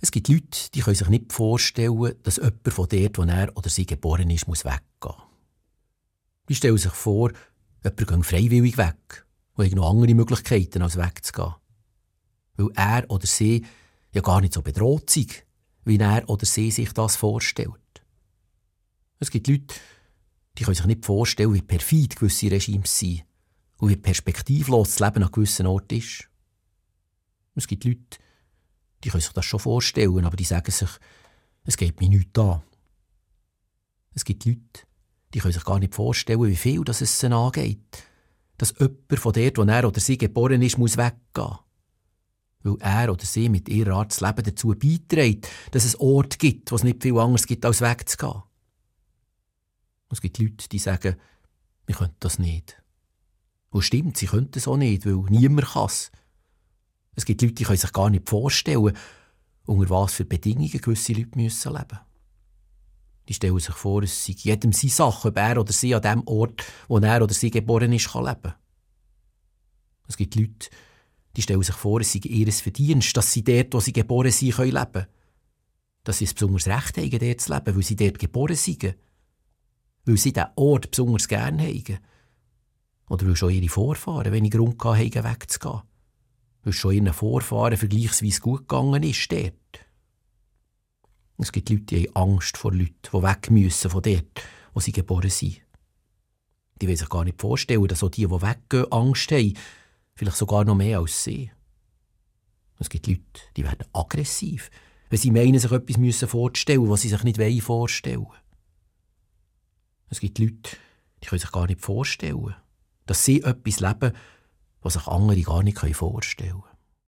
Es gibt Leute, die können sich nicht vorstellen, dass jemand von dort, wo er oder sie geboren ist, muss weggehen. Die stellen sich vor, jemand geht freiwillig weg und hat noch andere Möglichkeiten, als wegzugehen. Weil er oder sie ja gar nicht so bedroht sind, wie er oder sie sich das vorstellt. Es gibt Leute, die können sich nicht vorstellen, wie perfid gewisse Regimes sind und wie perspektivlos das Leben an gewissen Orten ist. Es gibt Leute, die können sich das schon vorstellen, aber die sagen sich, es geht mir nichts an. Es gibt Leute, die können sich gar nicht vorstellen, wie viel das es ihnen angeht. Dass jemand von dort, wo er oder sie geboren ist, muss weggehen. Weil er oder sie mit ihrer Art das Leben dazu beiträgt, dass es Ort gibt, wo es nicht viel anderes gibt, als wegzugehen. Es gibt Leute, die sagen, wir können das nicht. Und stimmt, sie können es auch nicht, weil niemand kann. Es gibt Leute, die können sich gar nicht vorstellen, unter was für Bedingungen gewisse Leute müssen leben Die stellen sich vor, es sei jedem seine Sache, ob er oder sie an dem Ort, wo er oder sie geboren ist, kann leben. Es gibt Leute, die stellen sich vor, es sei ihr Verdienst, dass sie dort, wo sie geboren sind, können leben Dass sie es besonders Recht haben, dort zu leben, weil sie dort geboren sind. Weil sie diesen Ort besonders gerne haben. Oder weil schon ihre Vorfahren wenig Grund hatten, wegzugehen weil es schon ihren Vorfahren vergleichsweise gut gegangen ist dort. Es gibt Leute, die haben Angst vor Leuten, die weg müssen von dort, wo sie geboren sind. Die wollen sich gar nicht vorstellen, dass auch die, die weggehen, Angst haben, vielleicht sogar noch mehr als sie. Es gibt Leute, die werden aggressiv, wenn sie meinen, sich etwas müssen vorzustellen, was sie sich nicht vorstellen wollen. Es gibt Leute, die können sich gar nicht vorstellen, dass sie etwas leben, was sich andere gar nicht vorstellen können.